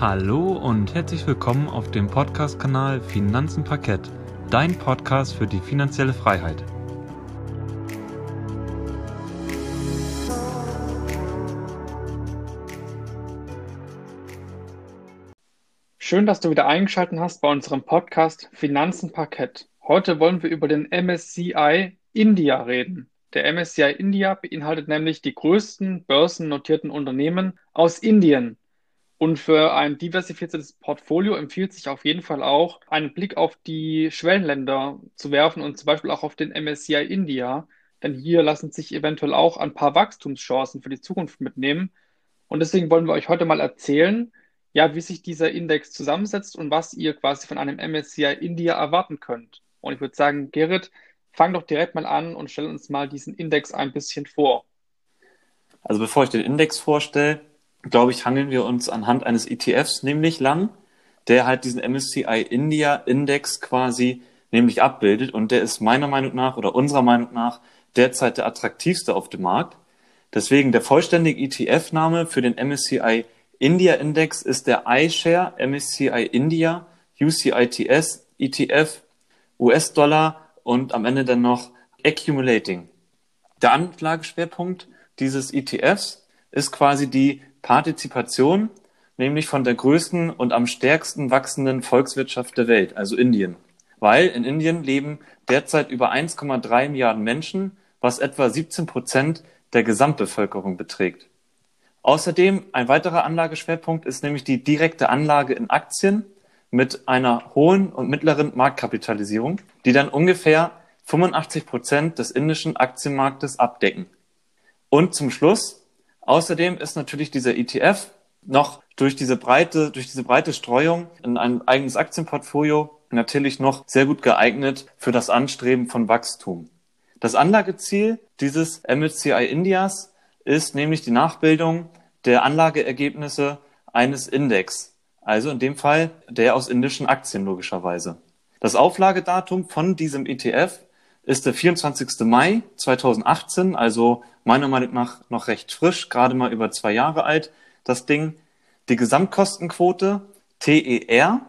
Hallo und herzlich willkommen auf dem Podcast-Kanal Finanzen Parkett, dein Podcast für die finanzielle Freiheit. Schön, dass du wieder eingeschaltet hast bei unserem Podcast Finanzen Parkett. Heute wollen wir über den MSCI India reden. Der MSCI India beinhaltet nämlich die größten börsennotierten Unternehmen aus Indien. Und für ein diversifiziertes Portfolio empfiehlt sich auf jeden Fall auch, einen Blick auf die Schwellenländer zu werfen und zum Beispiel auch auf den MSCI India. Denn hier lassen sich eventuell auch ein paar Wachstumschancen für die Zukunft mitnehmen. Und deswegen wollen wir euch heute mal erzählen, ja, wie sich dieser Index zusammensetzt und was ihr quasi von einem MSCI India erwarten könnt. Und ich würde sagen, Gerrit, fang doch direkt mal an und stell uns mal diesen Index ein bisschen vor. Also bevor ich den Index vorstelle, glaube ich, hangeln wir uns anhand eines ETFs nämlich lang, der halt diesen MSCI India Index quasi nämlich abbildet und der ist meiner Meinung nach oder unserer Meinung nach derzeit der attraktivste auf dem Markt. Deswegen der vollständige ETF-Name für den MSCI India Index ist der iShare MSCI India UCITS ETF US-Dollar und am Ende dann noch Accumulating. Der Anlageschwerpunkt dieses ETFs ist quasi die Partizipation, nämlich von der größten und am stärksten wachsenden Volkswirtschaft der Welt, also Indien. Weil in Indien leben derzeit über 1,3 Milliarden Menschen, was etwa 17 Prozent der Gesamtbevölkerung beträgt. Außerdem ein weiterer Anlageschwerpunkt ist nämlich die direkte Anlage in Aktien mit einer hohen und mittleren Marktkapitalisierung, die dann ungefähr 85 Prozent des indischen Aktienmarktes abdecken. Und zum Schluss Außerdem ist natürlich dieser ETF noch durch diese breite, durch diese breite Streuung in ein eigenes Aktienportfolio natürlich noch sehr gut geeignet für das Anstreben von Wachstum. Das Anlageziel dieses MSCI Indias ist nämlich die Nachbildung der Anlageergebnisse eines Index, also in dem Fall der aus indischen Aktien logischerweise. Das Auflagedatum von diesem ETF ist der 24. Mai 2018, also meiner Meinung nach noch recht frisch, gerade mal über zwei Jahre alt, das Ding. Die Gesamtkostenquote TER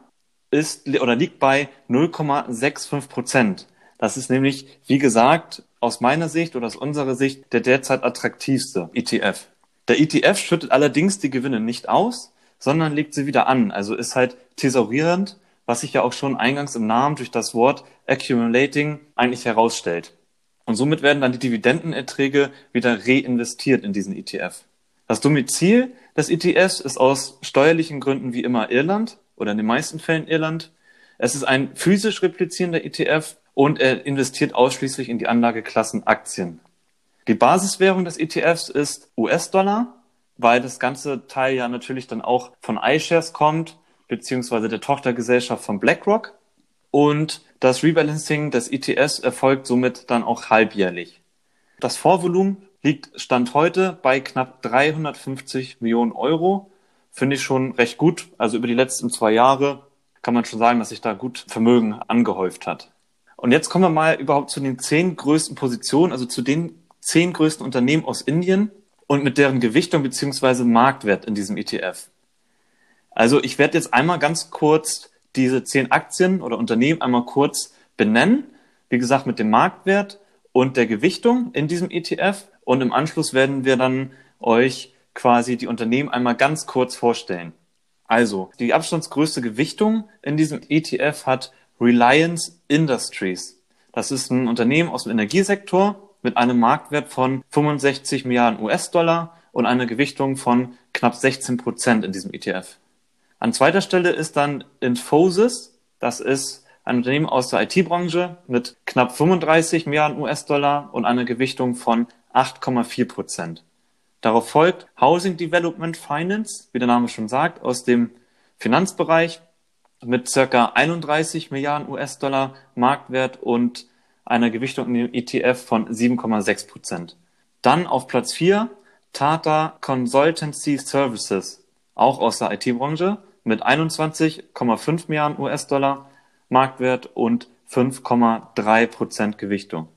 ist oder liegt bei 0,65 Prozent. Das ist nämlich, wie gesagt, aus meiner Sicht oder aus unserer Sicht der derzeit attraktivste ETF. Der ETF schüttet allerdings die Gewinne nicht aus, sondern legt sie wieder an, also ist halt thesaurierend was sich ja auch schon eingangs im Namen durch das Wort accumulating eigentlich herausstellt. Und somit werden dann die Dividendenerträge wieder reinvestiert in diesen ETF. Das Domizil des ETFs ist aus steuerlichen Gründen wie immer Irland oder in den meisten Fällen Irland. Es ist ein physisch replizierender ETF und er investiert ausschließlich in die Anlageklassen Aktien. Die Basiswährung des ETFs ist US-Dollar, weil das ganze Teil ja natürlich dann auch von iShares kommt beziehungsweise der Tochtergesellschaft von BlackRock. Und das Rebalancing des ETS erfolgt somit dann auch halbjährlich. Das Vorvolumen liegt Stand heute bei knapp 350 Millionen Euro. Finde ich schon recht gut. Also über die letzten zwei Jahre kann man schon sagen, dass sich da gut Vermögen angehäuft hat. Und jetzt kommen wir mal überhaupt zu den zehn größten Positionen, also zu den zehn größten Unternehmen aus Indien und mit deren Gewichtung beziehungsweise Marktwert in diesem ETF. Also ich werde jetzt einmal ganz kurz diese zehn Aktien oder Unternehmen einmal kurz benennen. Wie gesagt, mit dem Marktwert und der Gewichtung in diesem ETF. Und im Anschluss werden wir dann euch quasi die Unternehmen einmal ganz kurz vorstellen. Also, die abstandsgrößte Gewichtung in diesem ETF hat Reliance Industries. Das ist ein Unternehmen aus dem Energiesektor mit einem Marktwert von 65 Milliarden US-Dollar und einer Gewichtung von knapp 16 Prozent in diesem ETF. An zweiter Stelle ist dann Infosys. Das ist ein Unternehmen aus der IT-Branche mit knapp 35 Milliarden US-Dollar und einer Gewichtung von 8,4 Prozent. Darauf folgt Housing Development Finance, wie der Name schon sagt, aus dem Finanzbereich mit circa 31 Milliarden US-Dollar Marktwert und einer Gewichtung in dem ETF von 7,6 Prozent. Dann auf Platz 4 Tata Consultancy Services, auch aus der IT-Branche mit 21,5 Milliarden US-Dollar Marktwert und 5,3 Prozent Gewichtung.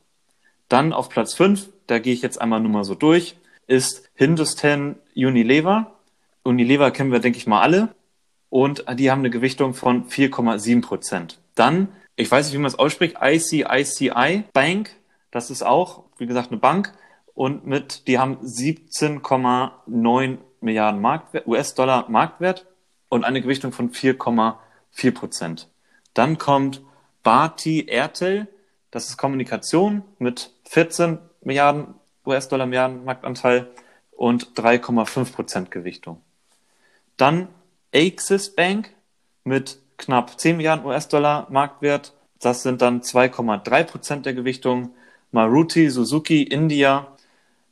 Dann auf Platz 5, da gehe ich jetzt einmal nur mal so durch, ist Hindustan Unilever. Unilever kennen wir, denke ich mal, alle. und die haben eine Gewichtung von 4,7 Prozent. Dann, ich weiß nicht, wie man es ausspricht, ICICI Bank, das ist auch, wie gesagt, eine Bank und mit, die haben 17,9 Milliarden US-Dollar Marktwert und eine Gewichtung von 4,4 Prozent. Dann kommt Bharti Airtel, das ist Kommunikation mit 14 Milliarden US-Dollar Milliarden Marktanteil und 3,5 Prozent Gewichtung. Dann Axis Bank mit knapp 10 Milliarden US-Dollar Marktwert. Das sind dann 2,3 Prozent der Gewichtung. Maruti Suzuki India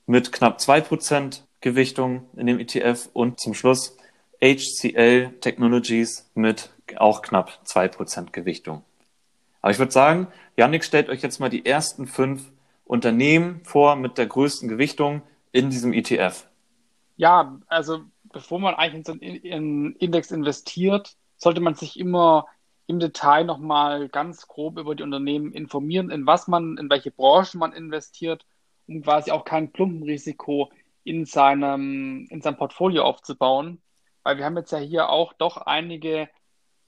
mit knapp 2 Prozent Gewichtung in dem ETF und zum Schluss HCL Technologies mit auch knapp 2 Prozent Gewichtung. Aber ich würde sagen, Yannick stellt euch jetzt mal die ersten fünf Unternehmen vor mit der größten Gewichtung in diesem ETF. Ja, also bevor man eigentlich in so einen Index investiert, sollte man sich immer im Detail nochmal ganz grob über die Unternehmen informieren, in was man, in welche Branchen man investiert, um quasi auch kein Klumpenrisiko in seinem, in seinem Portfolio aufzubauen. Weil wir haben jetzt ja hier auch doch einige,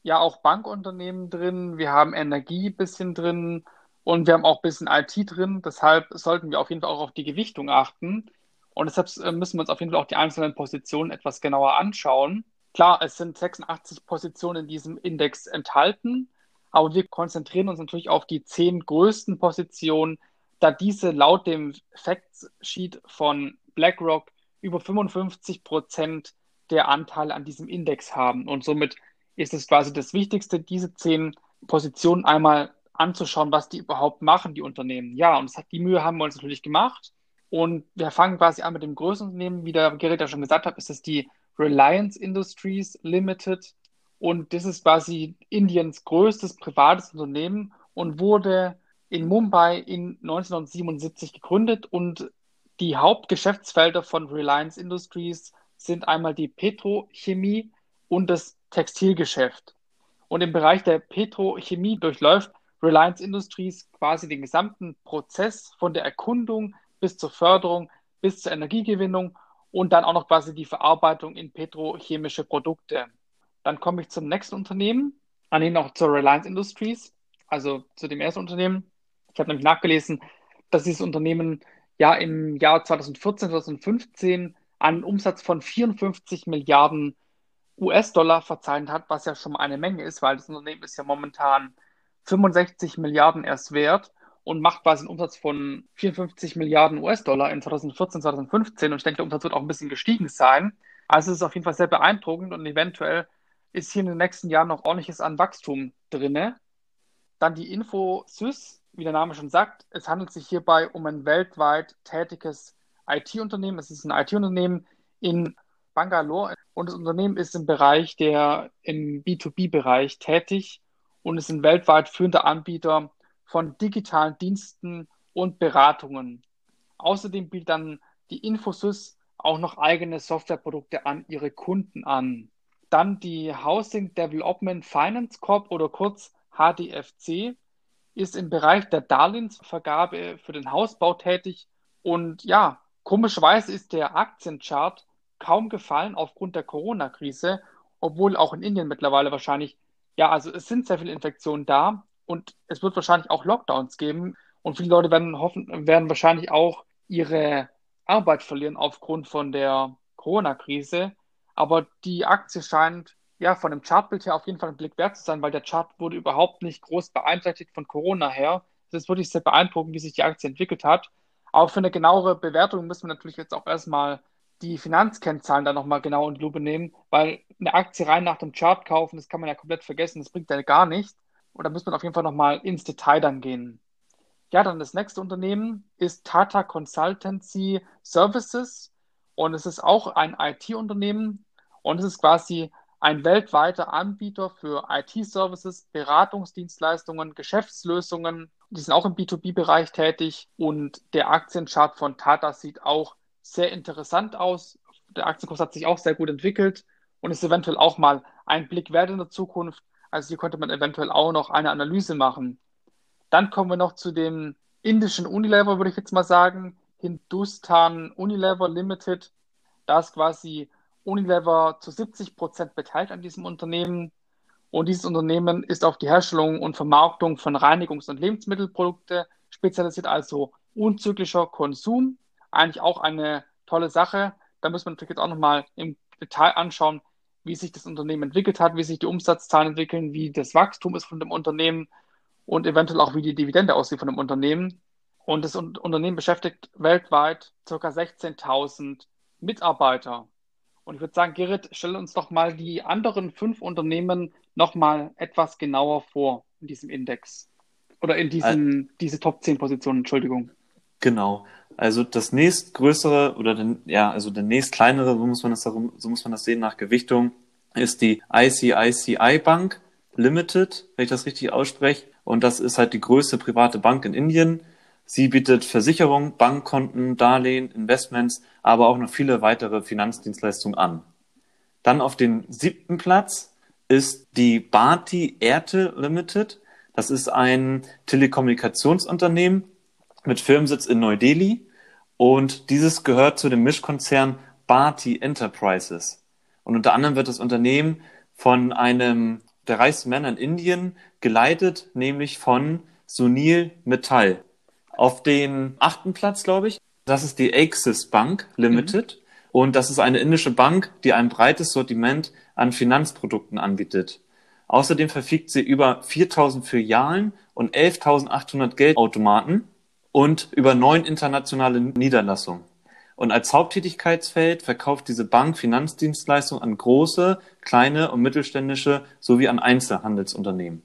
ja auch Bankunternehmen drin, wir haben Energie ein bisschen drin und wir haben auch ein bisschen IT drin. Deshalb sollten wir auf jeden Fall auch auf die Gewichtung achten. Und deshalb äh, müssen wir uns auf jeden Fall auch die einzelnen Positionen etwas genauer anschauen. Klar, es sind 86 Positionen in diesem Index enthalten, aber wir konzentrieren uns natürlich auf die zehn größten Positionen, da diese laut dem Factsheet von BlackRock über 55 Prozent der Anteile an diesem Index haben. Und somit ist es quasi das Wichtigste, diese zehn Positionen einmal anzuschauen, was die überhaupt machen, die Unternehmen. Ja, und hat, die Mühe haben wir uns natürlich gemacht. Und wir fangen quasi an mit dem größten Unternehmen. Wie der Gerrit ja schon gesagt hat, ist es die Reliance Industries Limited. Und das ist quasi Indiens größtes privates Unternehmen und wurde in Mumbai in 1977 gegründet. Und die Hauptgeschäftsfelder von Reliance Industries sind einmal die Petrochemie und das Textilgeschäft. Und im Bereich der Petrochemie durchläuft Reliance Industries quasi den gesamten Prozess von der Erkundung bis zur Förderung, bis zur Energiegewinnung und dann auch noch quasi die Verarbeitung in petrochemische Produkte. Dann komme ich zum nächsten Unternehmen, an ihn noch zur Reliance Industries, also zu dem ersten Unternehmen. Ich habe nämlich nachgelesen, dass dieses Unternehmen ja im Jahr 2014, 2015 einen Umsatz von 54 Milliarden US-Dollar verzeichnet hat, was ja schon eine Menge ist, weil das Unternehmen ist ja momentan 65 Milliarden erst wert und macht quasi einen Umsatz von 54 Milliarden US-Dollar in 2014, 2015 und ich denke, der Umsatz wird auch ein bisschen gestiegen sein. Also es ist auf jeden Fall sehr beeindruckend und eventuell ist hier in den nächsten Jahren noch ordentliches an Wachstum drinne. Dann die Infosys, wie der Name schon sagt, es handelt sich hierbei um ein weltweit tätiges IT-Unternehmen. Es ist ein IT-Unternehmen in Bangalore und das Unternehmen ist im Bereich der im B2B-Bereich tätig und ist ein weltweit führender Anbieter von digitalen Diensten und Beratungen. Außerdem bietet dann die Infosys auch noch eigene Softwareprodukte an ihre Kunden an. Dann die Housing Development Finance Corp oder kurz HDFC ist im Bereich der Darlehensvergabe für den Hausbau tätig und ja, komischerweise ist der Aktienchart kaum gefallen aufgrund der Corona-Krise, obwohl auch in Indien mittlerweile wahrscheinlich, ja, also es sind sehr viele Infektionen da und es wird wahrscheinlich auch Lockdowns geben und viele Leute werden hoffen, werden wahrscheinlich auch ihre Arbeit verlieren aufgrund von der Corona-Krise. Aber die Aktie scheint ja von dem Chartbild her auf jeden Fall ein Blick wert zu sein, weil der Chart wurde überhaupt nicht groß beeinträchtigt von Corona her. Es ist wirklich sehr beeindruckend, wie sich die Aktie entwickelt hat. Aber für eine genauere Bewertung müssen wir natürlich jetzt auch erstmal die Finanzkennzahlen dann nochmal genau in die Lupe nehmen, weil eine Aktie rein nach dem Chart kaufen, das kann man ja komplett vergessen, das bringt ja gar nichts. Und da muss man auf jeden Fall nochmal ins Detail dann gehen. Ja, dann das nächste Unternehmen ist Tata Consultancy Services und es ist auch ein IT-Unternehmen und es ist quasi ein weltweiter Anbieter für IT-Services, Beratungsdienstleistungen, Geschäftslösungen. Die sind auch im B2B-Bereich tätig und der Aktienchart von Tata sieht auch sehr interessant aus. Der Aktienkurs hat sich auch sehr gut entwickelt und ist eventuell auch mal ein Blick wert in der Zukunft. Also hier könnte man eventuell auch noch eine Analyse machen. Dann kommen wir noch zu dem indischen Unilever, würde ich jetzt mal sagen. Hindustan Unilever Limited. Da ist quasi Unilever zu 70 Prozent beteiligt an diesem Unternehmen. Und dieses Unternehmen ist auf die Herstellung und Vermarktung von Reinigungs- und Lebensmittelprodukte spezialisiert, also unzyklischer Konsum. Eigentlich auch eine tolle Sache. Da muss man natürlich jetzt auch nochmal im Detail anschauen, wie sich das Unternehmen entwickelt hat, wie sich die Umsatzzahlen entwickeln, wie das Wachstum ist von dem Unternehmen und eventuell auch, wie die Dividende aussieht von dem Unternehmen. Und das Unternehmen beschäftigt weltweit ca. 16.000 Mitarbeiter. Und ich würde sagen, Gerrit, stell uns doch mal die anderen fünf Unternehmen noch mal etwas genauer vor in diesem Index. Oder in diesem, äh, diese Top 10 Positionen, Entschuldigung. Genau. Also das nächstgrößere oder den, ja, also der nächst kleinere, so muss man das darum, so muss man das sehen nach Gewichtung, ist die ICICI Bank Limited, wenn ich das richtig ausspreche. Und das ist halt die größte private Bank in Indien. Sie bietet Versicherung, Bankkonten, Darlehen, Investments, aber auch noch viele weitere Finanzdienstleistungen an. Dann auf den siebten Platz ist die Bharti Airtel Limited. Das ist ein Telekommunikationsunternehmen mit Firmensitz in Neu-Delhi und dieses gehört zu dem Mischkonzern Bharti Enterprises. Und unter anderem wird das Unternehmen von einem der reichsten Männer in Indien geleitet, nämlich von Sunil Mittal. Auf den achten Platz, glaube ich, das ist die Axis Bank Limited. Mhm. Und das ist eine indische Bank, die ein breites Sortiment an Finanzprodukten anbietet. Außerdem verfügt sie über 4000 Filialen und 11.800 Geldautomaten und über neun internationale Niederlassungen. Und als Haupttätigkeitsfeld verkauft diese Bank Finanzdienstleistungen an große, kleine und mittelständische sowie an Einzelhandelsunternehmen.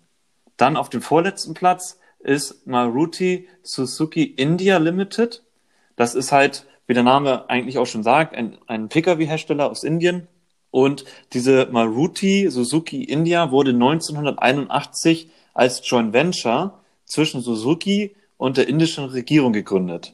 Dann auf dem vorletzten Platz ist Maruti Suzuki India Limited. Das ist halt, wie der Name eigentlich auch schon sagt, ein, ein Pkw-Hersteller aus Indien. Und diese Maruti Suzuki India wurde 1981 als Joint Venture zwischen Suzuki und der indischen Regierung gegründet.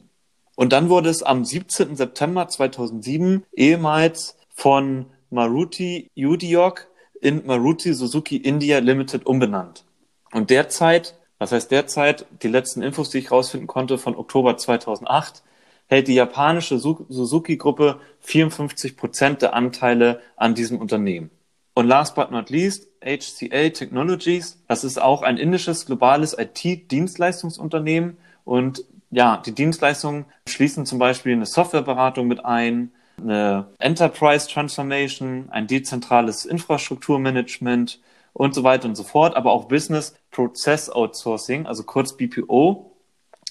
Und dann wurde es am 17. September 2007 ehemals von Maruti Udiok in Maruti Suzuki India Limited umbenannt. Und derzeit das heißt, derzeit, die letzten Infos, die ich rausfinden konnte, von Oktober 2008, hält die japanische Suzuki-Gruppe 54 Prozent der Anteile an diesem Unternehmen. Und last but not least, HCL Technologies. Das ist auch ein indisches globales IT-Dienstleistungsunternehmen. Und ja, die Dienstleistungen schließen zum Beispiel eine Softwareberatung mit ein, eine Enterprise Transformation, ein dezentrales Infrastrukturmanagement, und so weiter und so fort, aber auch Business Process Outsourcing, also kurz BPO.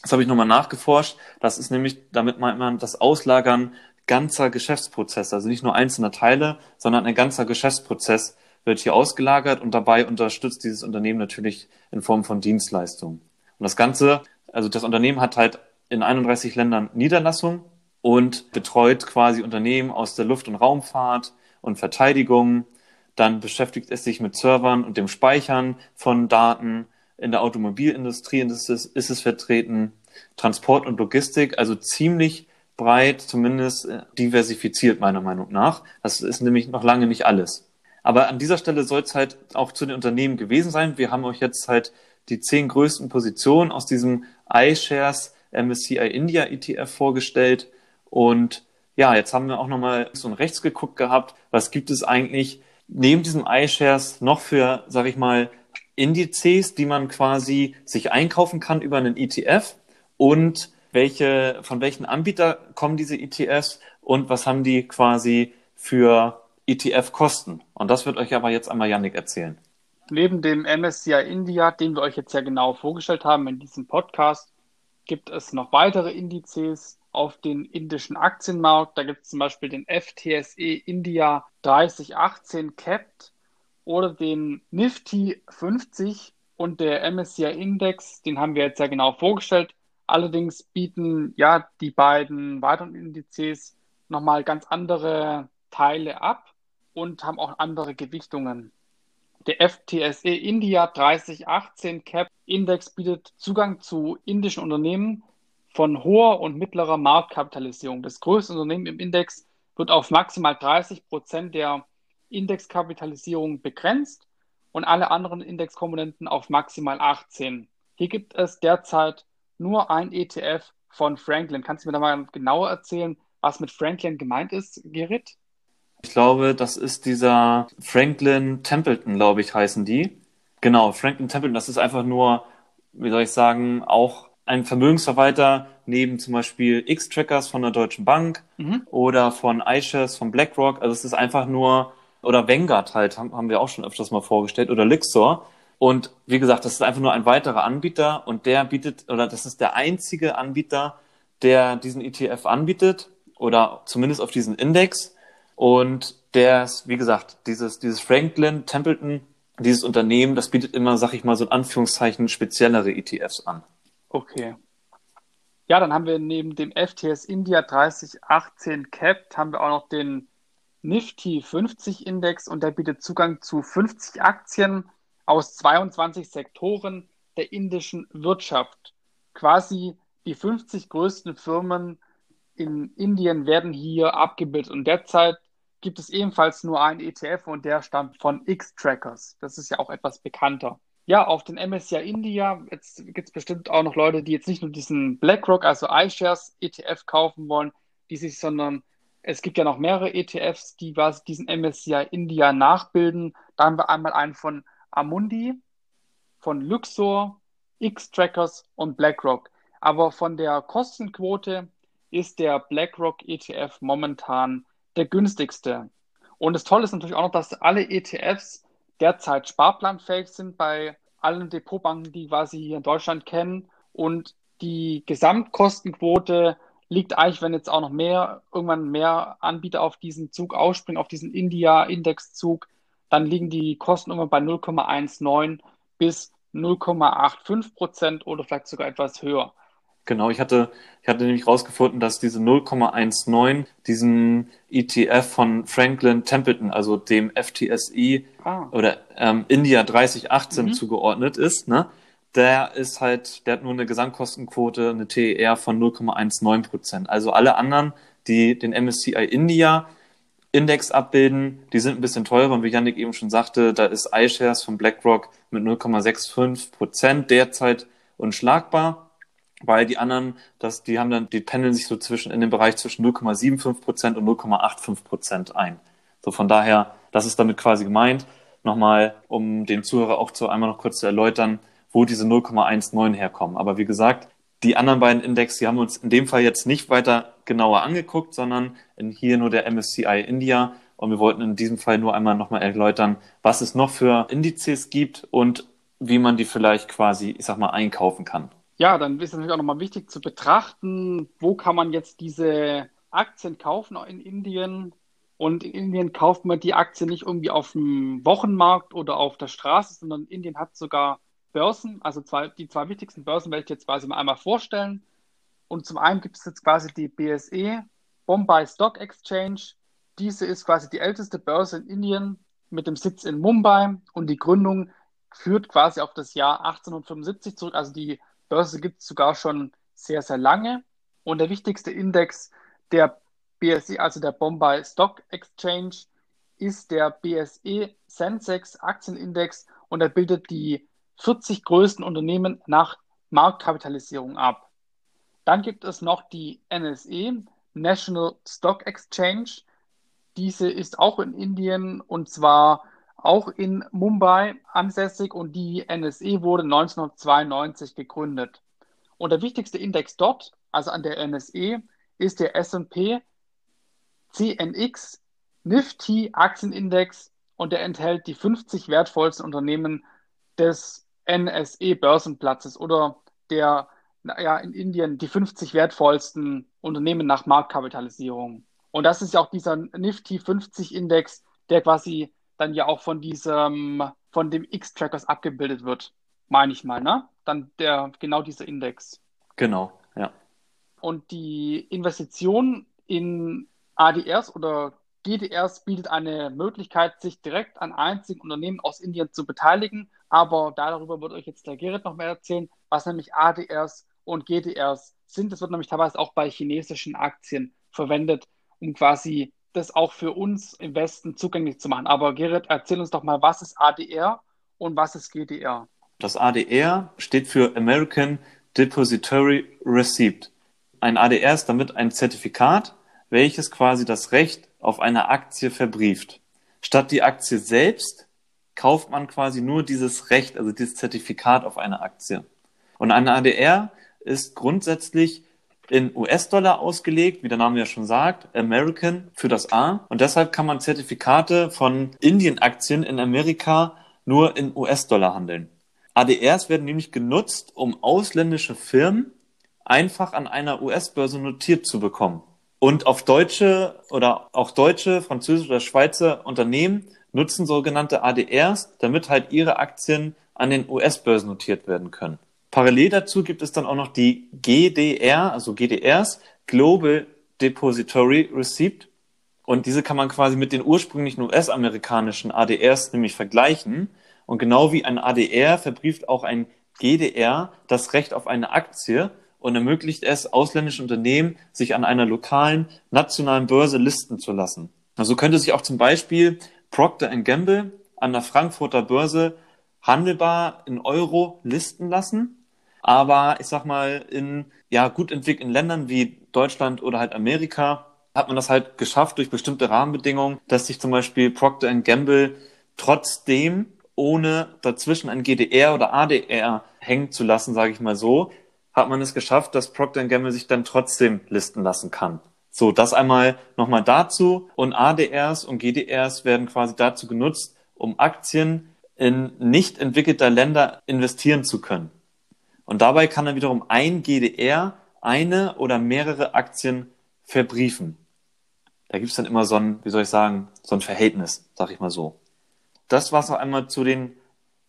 Das habe ich nochmal nachgeforscht. Das ist nämlich, damit meint man das Auslagern ganzer Geschäftsprozesse, also nicht nur einzelner Teile, sondern ein ganzer Geschäftsprozess wird hier ausgelagert und dabei unterstützt dieses Unternehmen natürlich in Form von Dienstleistungen. Und das Ganze, also das Unternehmen hat halt in 31 Ländern Niederlassungen und betreut quasi Unternehmen aus der Luft- und Raumfahrt und Verteidigung, dann beschäftigt es sich mit Servern und dem Speichern von Daten. In der Automobilindustrie ist es, ist es vertreten. Transport und Logistik, also ziemlich breit, zumindest äh, diversifiziert meiner Meinung nach. Das ist nämlich noch lange nicht alles. Aber an dieser Stelle soll es halt auch zu den Unternehmen gewesen sein. Wir haben euch jetzt halt die zehn größten Positionen aus diesem iShares MSCI India ETF vorgestellt. Und ja, jetzt haben wir auch nochmal so rechts geguckt gehabt. Was gibt es eigentlich neben diesem iShares noch für, sag ich mal, Indizes, die man quasi sich einkaufen kann über einen ETF und welche, von welchen Anbieter kommen diese ETFs und was haben die quasi für ETF-Kosten? Und das wird euch aber jetzt einmal Yannick erzählen. Neben dem MSCI India, den wir euch jetzt ja genau vorgestellt haben in diesem Podcast, gibt es noch weitere Indizes, auf den indischen Aktienmarkt. Da gibt es zum Beispiel den FTSE India 3018 Capped oder den Nifty 50 und der MSCI Index, den haben wir jetzt ja genau vorgestellt. Allerdings bieten ja die beiden weiteren Indizes nochmal ganz andere Teile ab und haben auch andere Gewichtungen. Der FTSE India 3018 Cap Index bietet Zugang zu indischen Unternehmen von hoher und mittlerer Marktkapitalisierung. Das größte Unternehmen im Index wird auf maximal 30 Prozent der Indexkapitalisierung begrenzt und alle anderen Indexkomponenten auf maximal 18. Hier gibt es derzeit nur ein ETF von Franklin. Kannst du mir da mal genauer erzählen, was mit Franklin gemeint ist, Gerrit? Ich glaube, das ist dieser Franklin Templeton, glaube ich, heißen die. Genau, Franklin Templeton, das ist einfach nur, wie soll ich sagen, auch ein Vermögensverwalter neben zum Beispiel X-Trackers von der Deutschen Bank mhm. oder von iShares von BlackRock. Also es ist einfach nur, oder Vanguard halt, haben wir auch schon öfters mal vorgestellt, oder Lixor. Und wie gesagt, das ist einfach nur ein weiterer Anbieter und der bietet, oder das ist der einzige Anbieter, der diesen ETF anbietet oder zumindest auf diesen Index. Und der ist, wie gesagt, dieses, dieses Franklin Templeton, dieses Unternehmen, das bietet immer, sag ich mal, so in Anführungszeichen speziellere ETFs an. Okay. Ja, dann haben wir neben dem FTS India 3018 Capped haben wir auch noch den Nifty 50 Index und der bietet Zugang zu 50 Aktien aus 22 Sektoren der indischen Wirtschaft. Quasi die 50 größten Firmen in Indien werden hier abgebildet und derzeit gibt es ebenfalls nur einen ETF und der stammt von X-Trackers. Das ist ja auch etwas bekannter. Ja, auf den MSCI India, jetzt gibt es bestimmt auch noch Leute, die jetzt nicht nur diesen BlackRock, also iShares ETF kaufen wollen, die sich, sondern es gibt ja noch mehrere ETFs, die quasi diesen MSCI India nachbilden. Da haben wir einmal einen von Amundi, von Luxor, X-Trackers und BlackRock. Aber von der Kostenquote ist der BlackRock ETF momentan der günstigste. Und das Tolle ist natürlich auch noch, dass alle ETFs derzeit sparplanfähig sind bei allen Depotbanken, die quasi hier in Deutschland kennen. Und die Gesamtkostenquote liegt eigentlich, wenn jetzt auch noch mehr, irgendwann mehr Anbieter auf diesen Zug ausspringen, auf diesen India-Indexzug, dann liegen die Kosten immer bei 0,19 bis 0,85 Prozent oder vielleicht sogar etwas höher. Genau, ich hatte, ich hatte nämlich rausgefunden, dass diese 0,19 diesen ETF von Franklin Templeton, also dem FTSI ah. oder ähm, India 3018 mhm. zugeordnet ist. Ne? Der ist halt, der hat nur eine Gesamtkostenquote, eine TER von 0,19 Prozent. Also alle anderen, die den MSCI India Index abbilden, die sind ein bisschen teurer und wie Yannick eben schon sagte, da ist iShares von BlackRock mit 0,65 Prozent derzeit unschlagbar weil die anderen, das, die haben dann, die pendeln sich so zwischen, in dem Bereich zwischen 0,75 Prozent und 0,85 Prozent ein. So von daher, das ist damit quasi gemeint. Nochmal, um den Zuhörer auch zu einmal noch kurz zu erläutern, wo diese 0,19 herkommen. Aber wie gesagt, die anderen beiden Index, die haben uns in dem Fall jetzt nicht weiter genauer angeguckt, sondern in hier nur der MSCI India. Und wir wollten in diesem Fall nur einmal nochmal erläutern, was es noch für Indizes gibt und wie man die vielleicht quasi, ich sag mal, einkaufen kann. Ja, dann ist es natürlich auch nochmal wichtig zu betrachten, wo kann man jetzt diese Aktien kaufen in Indien. Und in Indien kauft man die Aktien nicht irgendwie auf dem Wochenmarkt oder auf der Straße, sondern Indien hat sogar Börsen. Also zwei, die zwei wichtigsten Börsen werde ich jetzt quasi mal einmal vorstellen. Und zum einen gibt es jetzt quasi die BSE, Bombay Stock Exchange. Diese ist quasi die älteste Börse in Indien mit dem Sitz in Mumbai und die Gründung führt quasi auf das Jahr 1875 zurück. Also die Börse gibt es sogar schon sehr, sehr lange. Und der wichtigste Index der BSE, also der Bombay Stock Exchange, ist der BSE Sensex Aktienindex und er bildet die 40 größten Unternehmen nach Marktkapitalisierung ab. Dann gibt es noch die NSE, National Stock Exchange. Diese ist auch in Indien und zwar auch in Mumbai ansässig und die NSE wurde 1992 gegründet. Und der wichtigste Index dort, also an der NSE, ist der S&P CNX Nifty Aktienindex und der enthält die 50 wertvollsten Unternehmen des NSE Börsenplatzes oder der ja, in Indien die 50 wertvollsten Unternehmen nach Marktkapitalisierung. Und das ist ja auch dieser Nifty 50 Index, der quasi dann ja auch von diesem, von dem X-Trackers abgebildet wird, meine ich mal, ne? Dann der, genau dieser Index. Genau, ja. Und die Investition in ADRs oder GDRs bietet eine Möglichkeit, sich direkt an einzigen Unternehmen aus Indien zu beteiligen. Aber darüber wird euch jetzt der Gerrit noch mehr erzählen, was nämlich ADRs und GDRs sind. Das wird nämlich teilweise auch bei chinesischen Aktien verwendet, um quasi das auch für uns im Westen zugänglich zu machen. Aber Gerrit, erzähl uns doch mal, was ist ADR und was ist GDR? Das ADR steht für American Depository Receipt. Ein ADR ist damit ein Zertifikat, welches quasi das Recht auf eine Aktie verbrieft. Statt die Aktie selbst kauft man quasi nur dieses Recht, also dieses Zertifikat auf eine Aktie. Und eine ADR ist grundsätzlich in US-Dollar ausgelegt, wie der Name ja schon sagt, American für das A. Und deshalb kann man Zertifikate von Indien-Aktien in Amerika nur in US-Dollar handeln. ADRs werden nämlich genutzt, um ausländische Firmen einfach an einer US-Börse notiert zu bekommen. Und auf deutsche oder auch deutsche, französische oder Schweizer Unternehmen nutzen sogenannte ADRs, damit halt ihre Aktien an den US-Börsen notiert werden können. Parallel dazu gibt es dann auch noch die GDR, also GDRs, Global Depository Receipt. Und diese kann man quasi mit den ursprünglichen US-amerikanischen ADRs nämlich vergleichen. Und genau wie ein ADR verbrieft auch ein GDR das Recht auf eine Aktie und ermöglicht es ausländischen Unternehmen, sich an einer lokalen, nationalen Börse listen zu lassen. Also könnte sich auch zum Beispiel Procter Gamble an der Frankfurter Börse handelbar in Euro listen lassen aber ich sag mal, in ja, gut entwickelten Ländern wie Deutschland oder halt Amerika hat man das halt geschafft durch bestimmte Rahmenbedingungen, dass sich zum Beispiel Procter Gamble trotzdem ohne dazwischen ein GDR oder ADR hängen zu lassen, sage ich mal so, hat man es geschafft, dass Procter Gamble sich dann trotzdem listen lassen kann. So, das einmal nochmal dazu. Und ADRs und GDRs werden quasi dazu genutzt, um Aktien in nicht entwickelter Länder investieren zu können. Und dabei kann dann wiederum ein GDR eine oder mehrere Aktien verbriefen. Da gibt es dann immer so ein, wie soll ich sagen, so ein Verhältnis, sag ich mal so. Das war es auch einmal zu den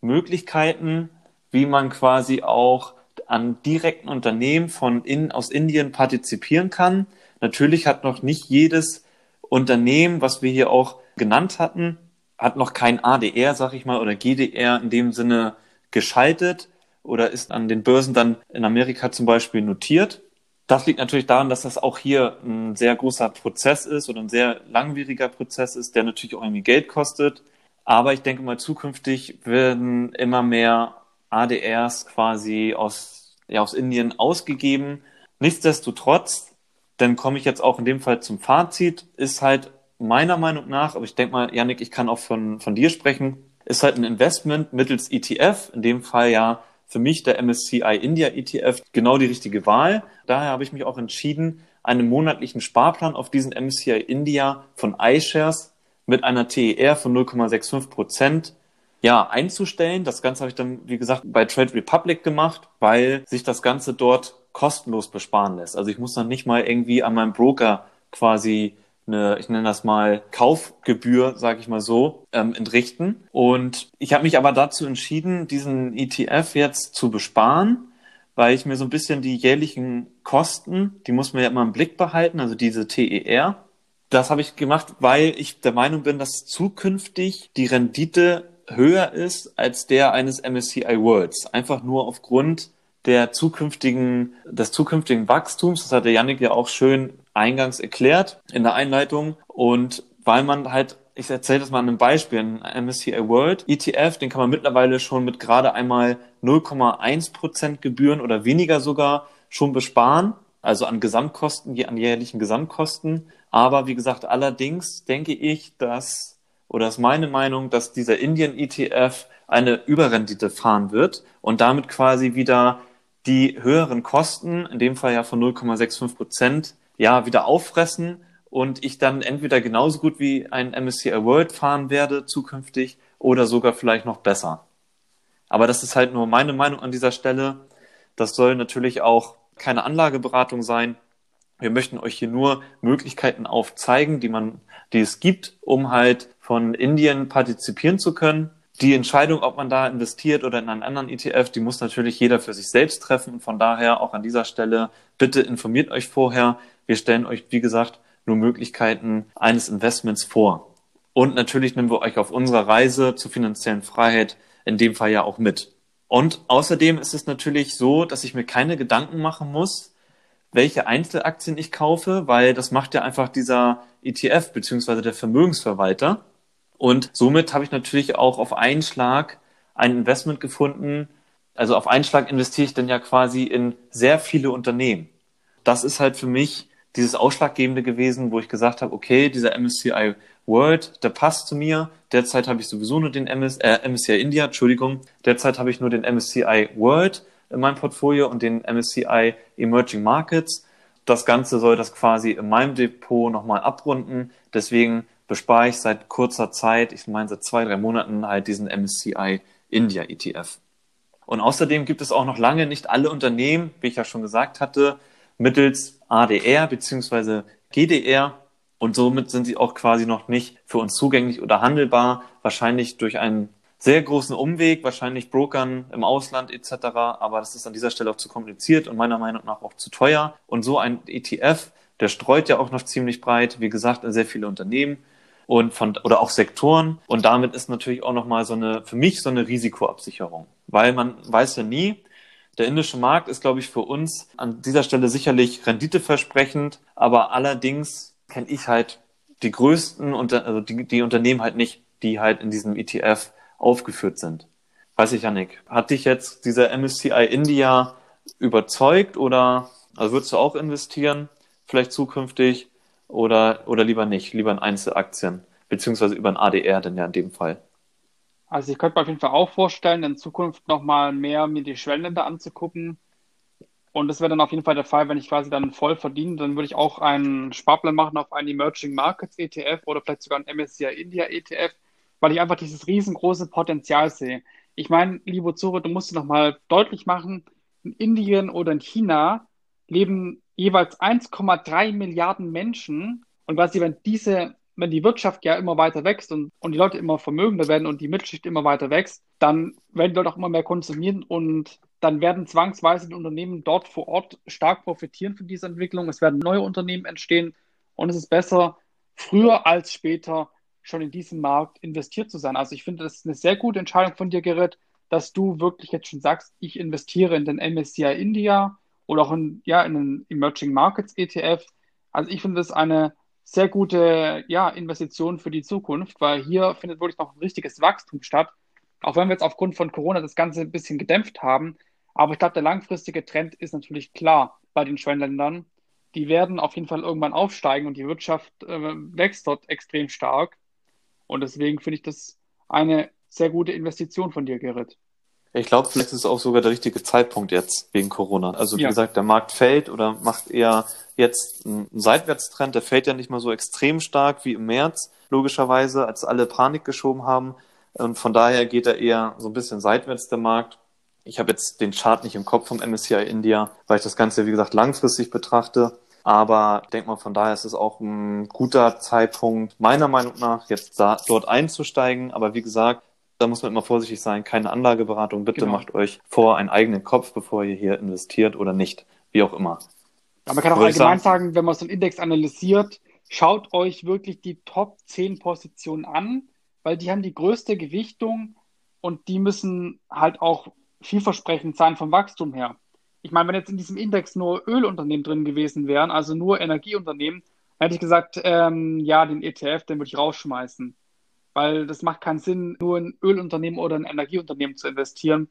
Möglichkeiten, wie man quasi auch an direkten Unternehmen von in, aus Indien partizipieren kann. Natürlich hat noch nicht jedes Unternehmen, was wir hier auch genannt hatten, hat noch kein ADR, sag ich mal, oder GDR in dem Sinne geschaltet oder ist an den Börsen dann in Amerika zum Beispiel notiert. Das liegt natürlich daran, dass das auch hier ein sehr großer Prozess ist oder ein sehr langwieriger Prozess ist, der natürlich auch irgendwie Geld kostet. Aber ich denke mal, zukünftig werden immer mehr ADRs quasi aus, ja, aus Indien ausgegeben. Nichtsdestotrotz, dann komme ich jetzt auch in dem Fall zum Fazit, ist halt meiner Meinung nach, aber ich denke mal, Janik, ich kann auch von, von dir sprechen, ist halt ein Investment mittels ETF, in dem Fall ja für mich der MSCI India ETF genau die richtige Wahl. Daher habe ich mich auch entschieden, einen monatlichen Sparplan auf diesen MSCI India von iShares mit einer TER von 0,65 Prozent ja, einzustellen. Das Ganze habe ich dann, wie gesagt, bei Trade Republic gemacht, weil sich das Ganze dort kostenlos besparen lässt. Also ich muss dann nicht mal irgendwie an meinem Broker quasi eine, ich nenne das mal Kaufgebühr, sage ich mal so, ähm, entrichten. Und ich habe mich aber dazu entschieden, diesen ETF jetzt zu besparen, weil ich mir so ein bisschen die jährlichen Kosten, die muss man ja immer im Blick behalten, also diese TER. Das habe ich gemacht, weil ich der Meinung bin, dass zukünftig die Rendite höher ist als der eines MSCI Worlds. Einfach nur aufgrund der zukünftigen, des zukünftigen Wachstums. Das hat der Yannick ja auch schön eingangs erklärt in der Einleitung. Und weil man halt, ich erzähle das mal an einem Beispiel, ein MSCI World ETF, den kann man mittlerweile schon mit gerade einmal 0,1 Prozent Gebühren oder weniger sogar schon besparen. Also an Gesamtkosten, an jährlichen Gesamtkosten. Aber wie gesagt, allerdings denke ich, dass, oder ist meine Meinung, dass dieser Indian ETF eine Überrendite fahren wird und damit quasi wieder die höheren Kosten, in dem Fall ja von 0,65 Prozent, ja, wieder auffressen und ich dann entweder genauso gut wie ein MSCI World fahren werde zukünftig oder sogar vielleicht noch besser. Aber das ist halt nur meine Meinung an dieser Stelle. Das soll natürlich auch keine Anlageberatung sein. Wir möchten euch hier nur Möglichkeiten aufzeigen, die man, die es gibt, um halt von Indien partizipieren zu können. Die Entscheidung, ob man da investiert oder in einen anderen ETF, die muss natürlich jeder für sich selbst treffen. Und von daher auch an dieser Stelle bitte informiert euch vorher. Wir stellen euch, wie gesagt, nur Möglichkeiten eines Investments vor. Und natürlich nehmen wir euch auf unserer Reise zur finanziellen Freiheit in dem Fall ja auch mit. Und außerdem ist es natürlich so, dass ich mir keine Gedanken machen muss, welche Einzelaktien ich kaufe, weil das macht ja einfach dieser ETF beziehungsweise der Vermögensverwalter. Und somit habe ich natürlich auch auf einen Schlag ein Investment gefunden. Also auf einen Schlag investiere ich dann ja quasi in sehr viele Unternehmen. Das ist halt für mich dieses Ausschlaggebende gewesen, wo ich gesagt habe, okay, dieser MSCI World, der passt zu mir. Derzeit habe ich sowieso nur den MS, äh, MSCI India, Entschuldigung. Derzeit habe ich nur den MSCI World in meinem Portfolio und den MSCI Emerging Markets. Das Ganze soll das quasi in meinem Depot nochmal abrunden. Deswegen bespare ich seit kurzer Zeit, ich meine seit zwei, drei Monaten halt diesen MSCI India ETF. Und außerdem gibt es auch noch lange nicht alle Unternehmen, wie ich ja schon gesagt hatte, mittels ADR bzw. GDR. Und somit sind sie auch quasi noch nicht für uns zugänglich oder handelbar. Wahrscheinlich durch einen sehr großen Umweg, wahrscheinlich Brokern im Ausland etc. Aber das ist an dieser Stelle auch zu kompliziert und meiner Meinung nach auch zu teuer. Und so ein ETF, der streut ja auch noch ziemlich breit, wie gesagt, in sehr viele Unternehmen und von oder auch Sektoren und damit ist natürlich auch noch mal so eine für mich so eine Risikoabsicherung, weil man weiß ja nie, der indische Markt ist glaube ich für uns an dieser Stelle sicherlich renditeversprechend, aber allerdings kenne ich halt die größten also die, die Unternehmen halt nicht, die halt in diesem ETF aufgeführt sind. Weiß ich, Janik, hat dich jetzt dieser MSCI India überzeugt oder also würdest du auch investieren, vielleicht zukünftig? oder, oder lieber nicht, lieber in Einzelaktien, beziehungsweise über ein ADR denn ja in dem Fall? Also ich könnte mir auf jeden Fall auch vorstellen, in Zukunft nochmal mehr mir die Schwellenländer anzugucken. Und das wäre dann auf jeden Fall der Fall, wenn ich quasi dann voll verdiene, dann würde ich auch einen Sparplan machen auf einen Emerging Markets ETF oder vielleicht sogar einen MSCI India ETF, weil ich einfach dieses riesengroße Potenzial sehe. Ich meine, liebe Zure, du musst nochmal deutlich machen, in Indien oder in China leben jeweils 1,3 Milliarden Menschen. Und quasi, wenn diese, wenn die Wirtschaft ja immer weiter wächst und, und die Leute immer vermögender werden und die Mittelschicht immer weiter wächst, dann werden die Leute auch immer mehr konsumieren und dann werden zwangsweise die Unternehmen dort vor Ort stark profitieren von dieser Entwicklung. Es werden neue Unternehmen entstehen und es ist besser, früher als später schon in diesem Markt investiert zu sein. Also ich finde, das ist eine sehr gute Entscheidung von dir, Gerrit, dass du wirklich jetzt schon sagst, ich investiere in den MSCI India oder auch in, ja, in den Emerging Markets ETF. Also ich finde das eine sehr gute ja, Investition für die Zukunft, weil hier findet wirklich noch ein richtiges Wachstum statt. Auch wenn wir jetzt aufgrund von Corona das Ganze ein bisschen gedämpft haben. Aber ich glaube, der langfristige Trend ist natürlich klar bei den Schwellenländern. Die werden auf jeden Fall irgendwann aufsteigen und die Wirtschaft äh, wächst dort extrem stark. Und deswegen finde ich das eine sehr gute Investition von dir, Gerrit. Ich glaube, vielleicht ist es auch sogar der richtige Zeitpunkt jetzt wegen Corona. Also wie ja. gesagt, der Markt fällt oder macht eher jetzt einen Seitwärtstrend. Der fällt ja nicht mal so extrem stark wie im März, logischerweise, als alle Panik geschoben haben. Und von daher geht er eher so ein bisschen seitwärts, der Markt. Ich habe jetzt den Chart nicht im Kopf vom MSCI India, weil ich das Ganze, wie gesagt, langfristig betrachte. Aber ich denke mal, von daher ist es auch ein guter Zeitpunkt, meiner Meinung nach, jetzt da, dort einzusteigen. Aber wie gesagt, da muss man immer vorsichtig sein. Keine Anlageberatung. Bitte genau. macht euch vor einen eigenen Kopf, bevor ihr hier investiert oder nicht. Wie auch immer. Aber man kann auch Würde allgemein sagen, sagen, wenn man so einen Index analysiert, schaut euch wirklich die Top 10 Positionen an, weil die haben die größte Gewichtung und die müssen halt auch vielversprechend sein vom Wachstum her. Ich meine, wenn jetzt in diesem Index nur Ölunternehmen drin gewesen wären, also nur Energieunternehmen, hätte ich gesagt, ähm, ja, den ETF, den würde ich rausschmeißen weil das macht keinen Sinn, nur in Ölunternehmen oder in Energieunternehmen zu investieren.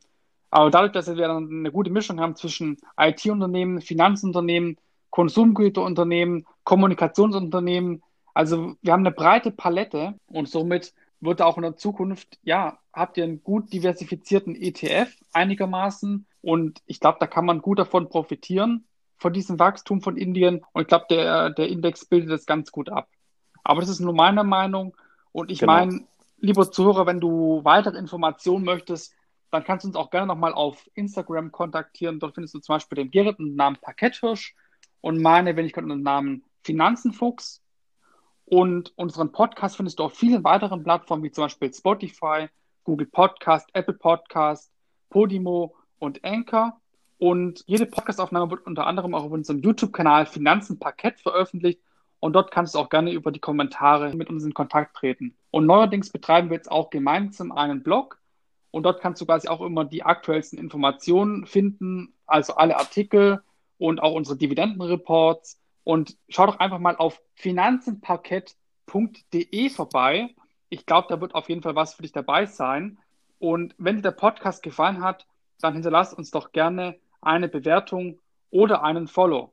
Aber dadurch, dass wir dann eine gute Mischung haben zwischen IT-Unternehmen, Finanzunternehmen, Konsumgüterunternehmen, Kommunikationsunternehmen, also wir haben eine breite Palette und somit wird auch in der Zukunft, ja, habt ihr einen gut diversifizierten ETF einigermaßen und ich glaube, da kann man gut davon profitieren, von diesem Wachstum von Indien und ich glaube, der, der Index bildet das ganz gut ab. Aber das ist nur meine Meinung und ich genau. meine, lieber Zuhörer, wenn du weitere Informationen möchtest, dann kannst du uns auch gerne nochmal auf Instagram kontaktieren. Dort findest du zum Beispiel den Gerrit unter dem Namen Parketthirsch und meine Wenigkeit unter dem Namen Finanzenfuchs. Und unseren Podcast findest du auf vielen weiteren Plattformen, wie zum Beispiel Spotify, Google Podcast, Apple Podcast, Podimo und Anchor. Und jede Podcastaufnahme wird unter anderem auch auf unserem YouTube-Kanal Finanzen Parkett veröffentlicht. Und dort kannst du auch gerne über die Kommentare mit uns in Kontakt treten. Und neuerdings betreiben wir jetzt auch gemeinsam einen Blog. Und dort kannst du quasi auch immer die aktuellsten Informationen finden, also alle Artikel und auch unsere Dividendenreports. Und schau doch einfach mal auf finanzenparkett.de vorbei. Ich glaube, da wird auf jeden Fall was für dich dabei sein. Und wenn dir der Podcast gefallen hat, dann hinterlass uns doch gerne eine Bewertung oder einen Follow.